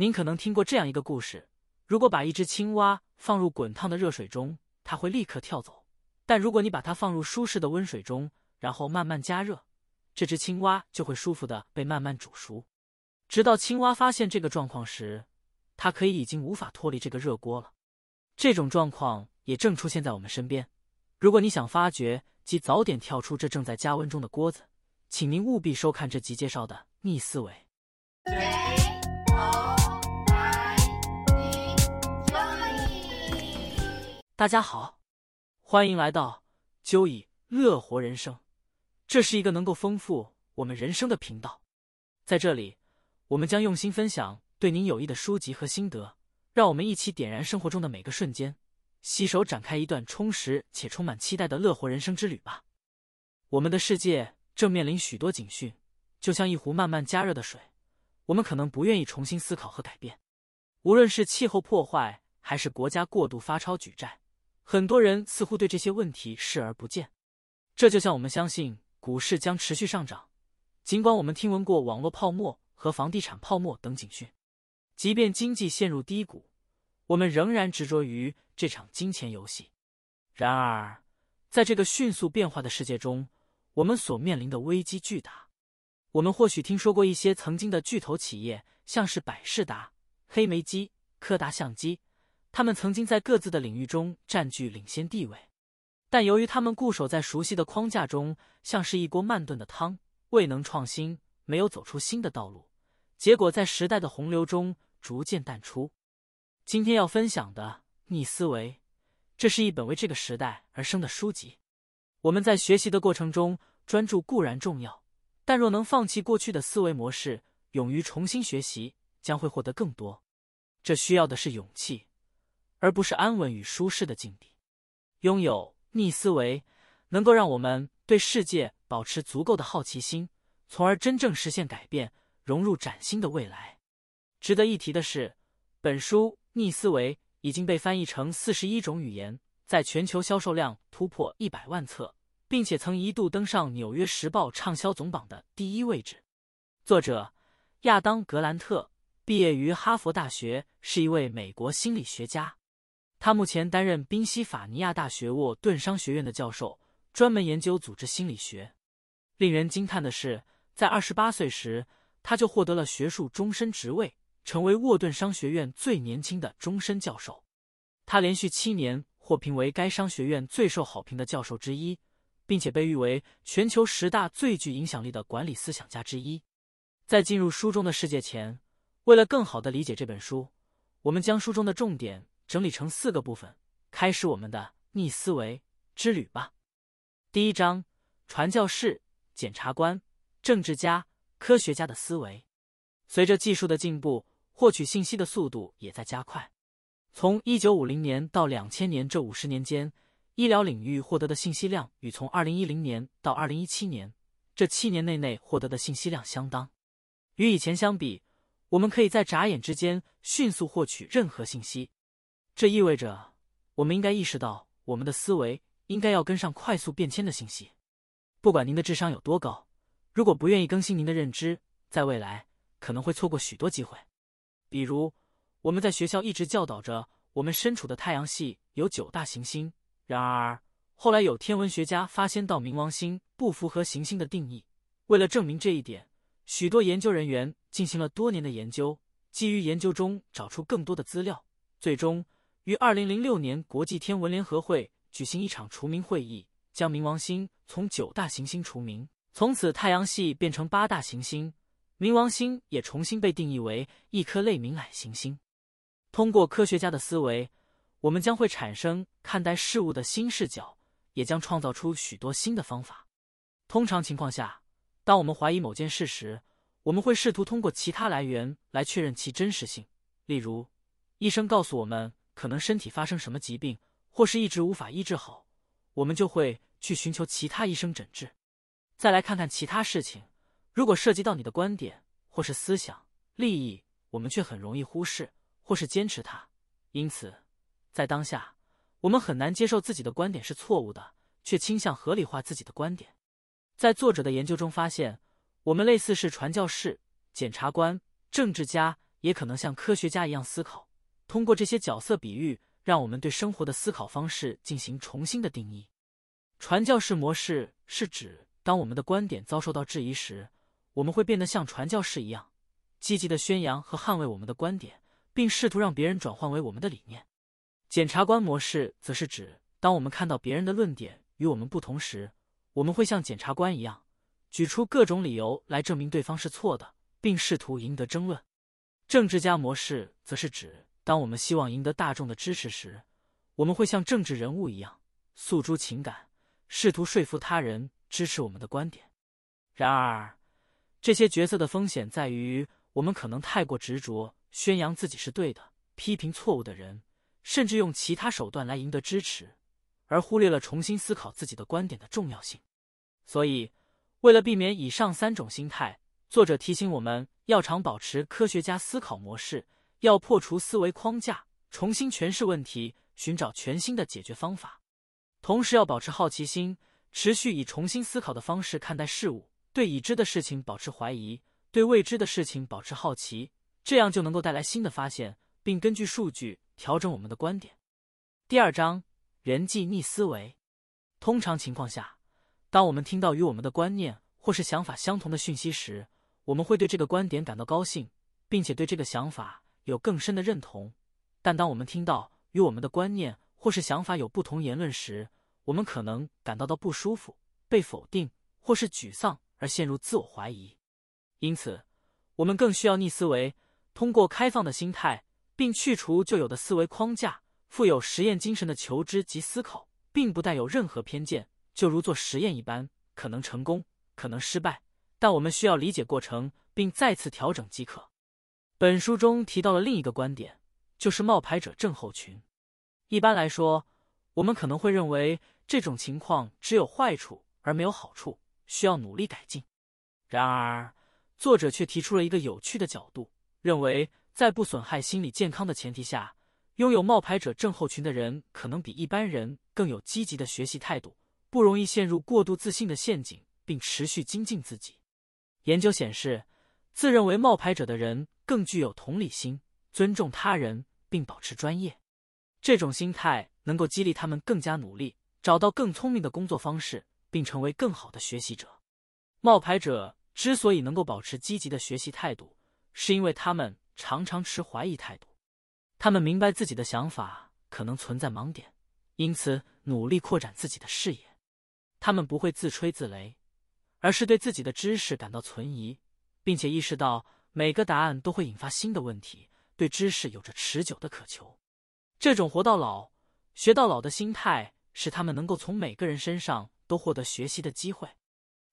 您可能听过这样一个故事：如果把一只青蛙放入滚烫的热水中，它会立刻跳走；但如果你把它放入舒适的温水中，然后慢慢加热，这只青蛙就会舒服的被慢慢煮熟。直到青蛙发现这个状况时，它可以已经无法脱离这个热锅了。这种状况也正出现在我们身边。如果你想发掘及早点跳出这正在加温中的锅子，请您务必收看这集介绍的逆思维。大家好，欢迎来到鸠以乐活人生。这是一个能够丰富我们人生的频道，在这里，我们将用心分享对您有益的书籍和心得。让我们一起点燃生活中的每个瞬间，携手展开一段充实且充满期待的乐活人生之旅吧。我们的世界正面临许多警讯，就像一壶慢慢加热的水，我们可能不愿意重新思考和改变。无论是气候破坏，还是国家过度发钞举债，很多人似乎对这些问题视而不见。这就像我们相信股市将持续上涨，尽管我们听闻过网络泡沫和房地产泡沫等警讯。即便经济陷入低谷，我们仍然执着于这场金钱游戏。然而，在这个迅速变化的世界中，我们所面临的危机巨大。我们或许听说过一些曾经的巨头企业，像是百事达、黑莓机、柯达相机，他们曾经在各自的领域中占据领先地位。但由于他们固守在熟悉的框架中，像是一锅慢炖的汤，未能创新，没有走出新的道路，结果在时代的洪流中。逐渐淡出。今天要分享的逆思维，这是一本为这个时代而生的书籍。我们在学习的过程中，专注固然重要，但若能放弃过去的思维模式，勇于重新学习，将会获得更多。这需要的是勇气，而不是安稳与舒适的境地。拥有逆思维，能够让我们对世界保持足够的好奇心，从而真正实现改变，融入崭新的未来。值得一提的是，本书《逆思维》已经被翻译成四十一种语言，在全球销售量突破一百万册，并且曾一度登上《纽约时报》畅销总榜的第一位置。作者亚当·格兰特毕业于哈佛大学，是一位美国心理学家。他目前担任宾夕法尼亚大学沃顿商学院的教授，专门研究组织心理学。令人惊叹的是，在二十八岁时，他就获得了学术终身职位。成为沃顿商学院最年轻的终身教授，他连续七年获评为该商学院最受好评的教授之一，并且被誉为全球十大最具影响力的管理思想家之一。在进入书中的世界前，为了更好的理解这本书，我们将书中的重点整理成四个部分，开始我们的逆思维之旅吧。第一章：传教士、检察官、政治家、科学家的思维。随着技术的进步。获取信息的速度也在加快。从一九五零年到两千年这五十年间，医疗领域获得的信息量与从二零一零年到二零一七年这七年内内获得的信息量相当。与以前相比，我们可以在眨眼之间迅速获取任何信息。这意味着，我们应该意识到，我们的思维应该要跟上快速变迁的信息。不管您的智商有多高，如果不愿意更新您的认知，在未来可能会错过许多机会。比如，我们在学校一直教导着我们身处的太阳系有九大行星。然而，后来有天文学家发现到冥王星不符合行星的定义。为了证明这一点，许多研究人员进行了多年的研究，基于研究中找出更多的资料，最终于二零零六年国际天文联合会举行一场除名会议，将冥王星从九大行星除名，从此太阳系变成八大行星。冥王星也重新被定义为一颗类冥矮行星。通过科学家的思维，我们将会产生看待事物的新视角，也将创造出许多新的方法。通常情况下，当我们怀疑某件事时，我们会试图通过其他来源来确认其真实性。例如，医生告诉我们可能身体发生什么疾病，或是一直无法医治好，我们就会去寻求其他医生诊治。再来看看其他事情。如果涉及到你的观点或是思想、利益，我们却很容易忽视或是坚持它。因此，在当下，我们很难接受自己的观点是错误的，却倾向合理化自己的观点。在作者的研究中发现，我们类似是传教士、检察官、政治家也可能像科学家一样思考，通过这些角色比喻，让我们对生活的思考方式进行重新的定义。传教士模式是指，当我们的观点遭受到质疑时，我们会变得像传教士一样，积极的宣扬和捍卫我们的观点，并试图让别人转换为我们的理念。检察官模式则是指，当我们看到别人的论点与我们不同时，我们会像检察官一样，举出各种理由来证明对方是错的，并试图赢得争论。政治家模式则是指，当我们希望赢得大众的支持时，我们会像政治人物一样，诉诸情感，试图说服他人支持我们的观点。然而，这些角色的风险在于，我们可能太过执着，宣扬自己是对的，批评错误的人，甚至用其他手段来赢得支持。而忽略了重新思考自己的观点的重要性，所以，为了避免以上三种心态，作者提醒我们要常保持科学家思考模式，要破除思维框架，重新诠释问题，寻找全新的解决方法。同时，要保持好奇心，持续以重新思考的方式看待事物，对已知的事情保持怀疑，对未知的事情保持好奇，这样就能够带来新的发现，并根据数据调整我们的观点。第二章。人际逆思维，通常情况下，当我们听到与我们的观念或是想法相同的讯息时，我们会对这个观点感到高兴，并且对这个想法有更深的认同。但当我们听到与我们的观念或是想法有不同言论时，我们可能感到到不舒服、被否定或是沮丧而陷入自我怀疑。因此，我们更需要逆思维，通过开放的心态，并去除旧有的思维框架。富有实验精神的求知及思考，并不带有任何偏见，就如做实验一般，可能成功，可能失败，但我们需要理解过程，并再次调整即可。本书中提到了另一个观点，就是冒牌者症候群。一般来说，我们可能会认为这种情况只有坏处而没有好处，需要努力改进。然而，作者却提出了一个有趣的角度，认为在不损害心理健康的前提下。拥有冒牌者症候群的人，可能比一般人更有积极的学习态度，不容易陷入过度自信的陷阱，并持续精进自己。研究显示，自认为冒牌者的人更具有同理心，尊重他人，并保持专业。这种心态能够激励他们更加努力，找到更聪明的工作方式，并成为更好的学习者。冒牌者之所以能够保持积极的学习态度，是因为他们常常持怀疑态度。他们明白自己的想法可能存在盲点，因此努力扩展自己的视野。他们不会自吹自擂，而是对自己的知识感到存疑，并且意识到每个答案都会引发新的问题。对知识有着持久的渴求。这种活到老学到老的心态，使他们能够从每个人身上都获得学习的机会。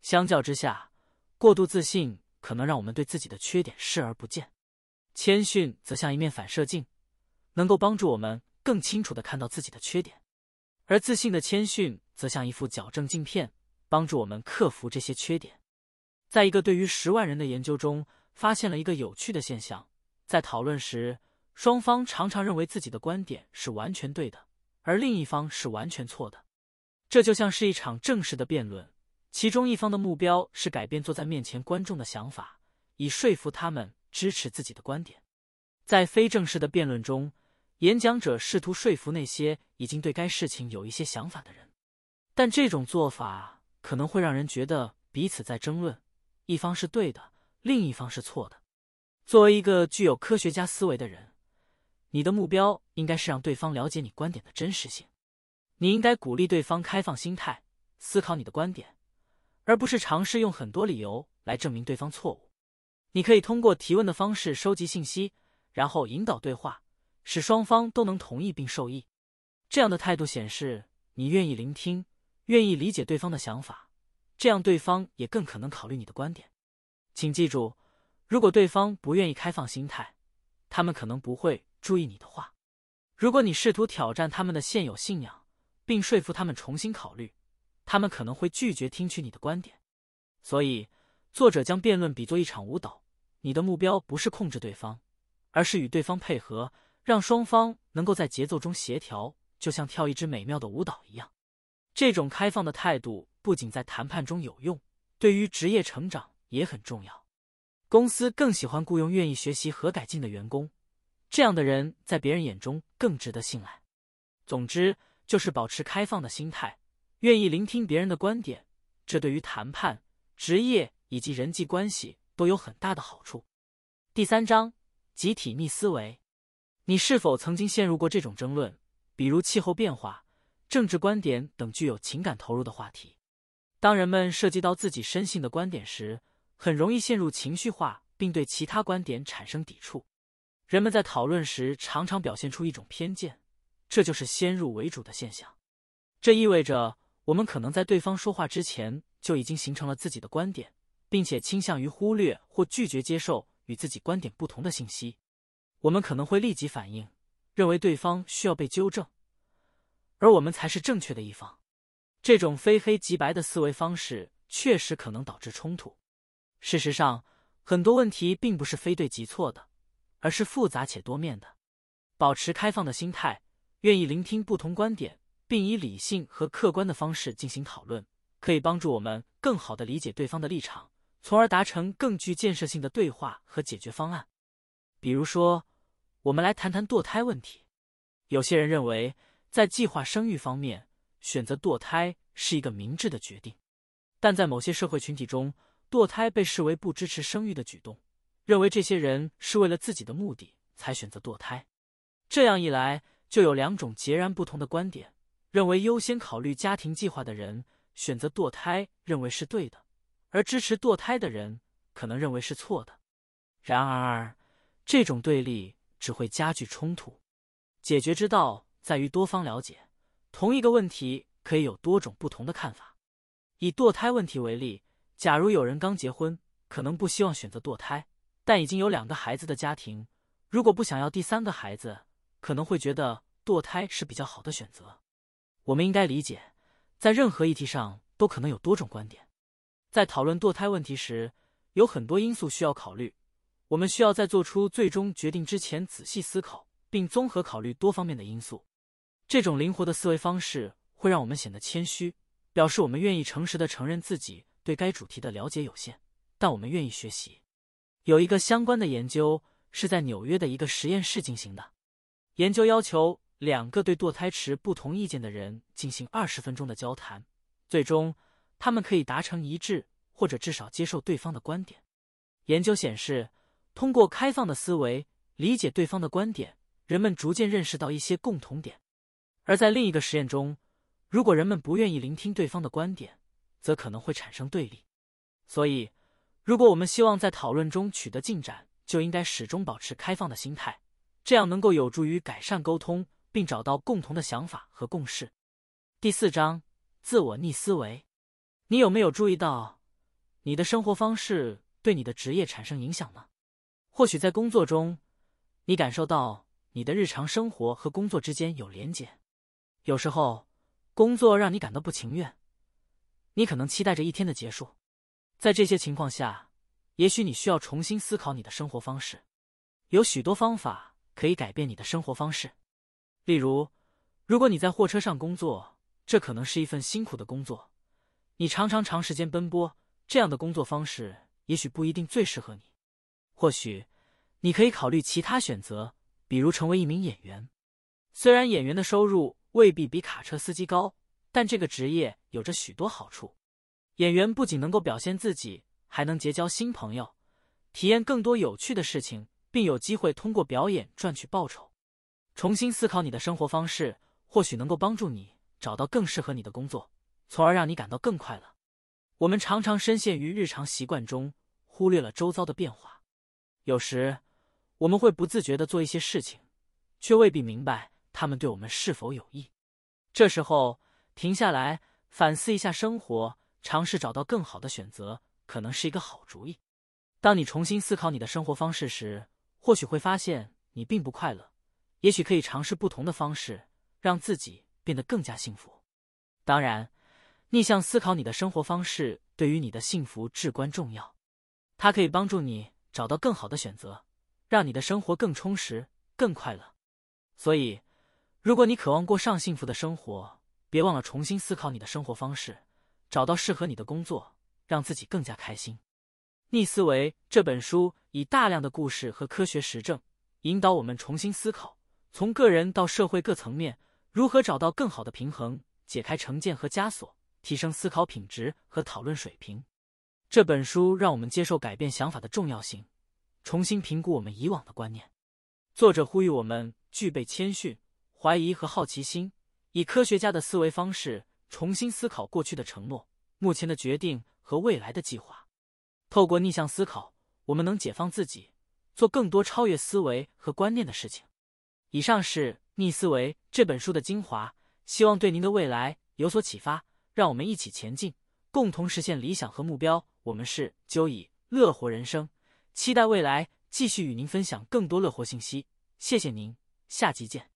相较之下，过度自信可能让我们对自己的缺点视而不见。谦逊则像一面反射镜。能够帮助我们更清楚的看到自己的缺点，而自信的谦逊则像一副矫正镜片，帮助我们克服这些缺点。在一个对于十万人的研究中，发现了一个有趣的现象：在讨论时，双方常常认为自己的观点是完全对的，而另一方是完全错的。这就像是一场正式的辩论，其中一方的目标是改变坐在面前观众的想法，以说服他们支持自己的观点。在非正式的辩论中，演讲者试图说服那些已经对该事情有一些想法的人，但这种做法可能会让人觉得彼此在争论，一方是对的，另一方是错的。作为一个具有科学家思维的人，你的目标应该是让对方了解你观点的真实性。你应该鼓励对方开放心态，思考你的观点，而不是尝试用很多理由来证明对方错误。你可以通过提问的方式收集信息，然后引导对话。使双方都能同意并受益，这样的态度显示你愿意聆听，愿意理解对方的想法，这样对方也更可能考虑你的观点。请记住，如果对方不愿意开放心态，他们可能不会注意你的话。如果你试图挑战他们的现有信仰，并说服他们重新考虑，他们可能会拒绝听取你的观点。所以，作者将辩论比作一场舞蹈，你的目标不是控制对方，而是与对方配合。让双方能够在节奏中协调，就像跳一支美妙的舞蹈一样。这种开放的态度不仅在谈判中有用，对于职业成长也很重要。公司更喜欢雇佣愿意学习和改进的员工，这样的人在别人眼中更值得信赖。总之，就是保持开放的心态，愿意聆听别人的观点，这对于谈判、职业以及人际关系都有很大的好处。第三章，集体逆思维。你是否曾经陷入过这种争论？比如气候变化、政治观点等具有情感投入的话题。当人们涉及到自己深信的观点时，很容易陷入情绪化，并对其他观点产生抵触。人们在讨论时常常表现出一种偏见，这就是先入为主的现象。这意味着我们可能在对方说话之前就已经形成了自己的观点，并且倾向于忽略或拒绝接受与自己观点不同的信息。我们可能会立即反应，认为对方需要被纠正，而我们才是正确的一方。这种非黑即白的思维方式确实可能导致冲突。事实上，很多问题并不是非对即错的，而是复杂且多面的。保持开放的心态，愿意聆听不同观点，并以理性和客观的方式进行讨论，可以帮助我们更好的理解对方的立场，从而达成更具建设性的对话和解决方案。比如说。我们来谈谈堕胎问题。有些人认为，在计划生育方面，选择堕胎是一个明智的决定；但在某些社会群体中，堕胎被视为不支持生育的举动，认为这些人是为了自己的目的才选择堕胎。这样一来，就有两种截然不同的观点：认为优先考虑家庭计划的人选择堕胎，认为是对的；而支持堕胎的人可能认为是错的。然而，这种对立。只会加剧冲突。解决之道在于多方了解，同一个问题可以有多种不同的看法。以堕胎问题为例，假如有人刚结婚，可能不希望选择堕胎，但已经有两个孩子的家庭，如果不想要第三个孩子，可能会觉得堕胎是比较好的选择。我们应该理解，在任何议题上都可能有多种观点。在讨论堕胎问题时，有很多因素需要考虑。我们需要在做出最终决定之前仔细思考，并综合考虑多方面的因素。这种灵活的思维方式会让我们显得谦虚，表示我们愿意诚实的承认自己对该主题的了解有限，但我们愿意学习。有一个相关的研究是在纽约的一个实验室进行的。研究要求两个对堕胎持不同意见的人进行二十分钟的交谈，最终他们可以达成一致，或者至少接受对方的观点。研究显示。通过开放的思维理解对方的观点，人们逐渐认识到一些共同点。而在另一个实验中，如果人们不愿意聆听对方的观点，则可能会产生对立。所以，如果我们希望在讨论中取得进展，就应该始终保持开放的心态，这样能够有助于改善沟通，并找到共同的想法和共识。第四章：自我逆思维。你有没有注意到，你的生活方式对你的职业产生影响呢？或许在工作中，你感受到你的日常生活和工作之间有连结。有时候，工作让你感到不情愿，你可能期待着一天的结束。在这些情况下，也许你需要重新思考你的生活方式。有许多方法可以改变你的生活方式。例如，如果你在货车上工作，这可能是一份辛苦的工作，你常常长时间奔波，这样的工作方式也许不一定最适合你。或许，你可以考虑其他选择，比如成为一名演员。虽然演员的收入未必比卡车司机高，但这个职业有着许多好处。演员不仅能够表现自己，还能结交新朋友，体验更多有趣的事情，并有机会通过表演赚取报酬。重新思考你的生活方式，或许能够帮助你找到更适合你的工作，从而让你感到更快乐。我们常常深陷于日常习惯中，忽略了周遭的变化。有时，我们会不自觉的做一些事情，却未必明白他们对我们是否有益。这时候，停下来反思一下生活，尝试找到更好的选择，可能是一个好主意。当你重新思考你的生活方式时，或许会发现你并不快乐。也许可以尝试不同的方式，让自己变得更加幸福。当然，逆向思考你的生活方式对于你的幸福至关重要，它可以帮助你。找到更好的选择，让你的生活更充实、更快乐。所以，如果你渴望过上幸福的生活，别忘了重新思考你的生活方式，找到适合你的工作，让自己更加开心。逆思维这本书以大量的故事和科学实证，引导我们重新思考，从个人到社会各层面，如何找到更好的平衡，解开成见和枷锁，提升思考品质和讨论水平。这本书让我们接受改变想法的重要性，重新评估我们以往的观念。作者呼吁我们具备谦逊、怀疑和好奇心，以科学家的思维方式重新思考过去的承诺、目前的决定和未来的计划。透过逆向思考，我们能解放自己，做更多超越思维和观念的事情。以上是《逆思维》这本书的精华，希望对您的未来有所启发。让我们一起前进，共同实现理想和目标。我们是就以乐活人生，期待未来继续与您分享更多乐活信息。谢谢您，下集见。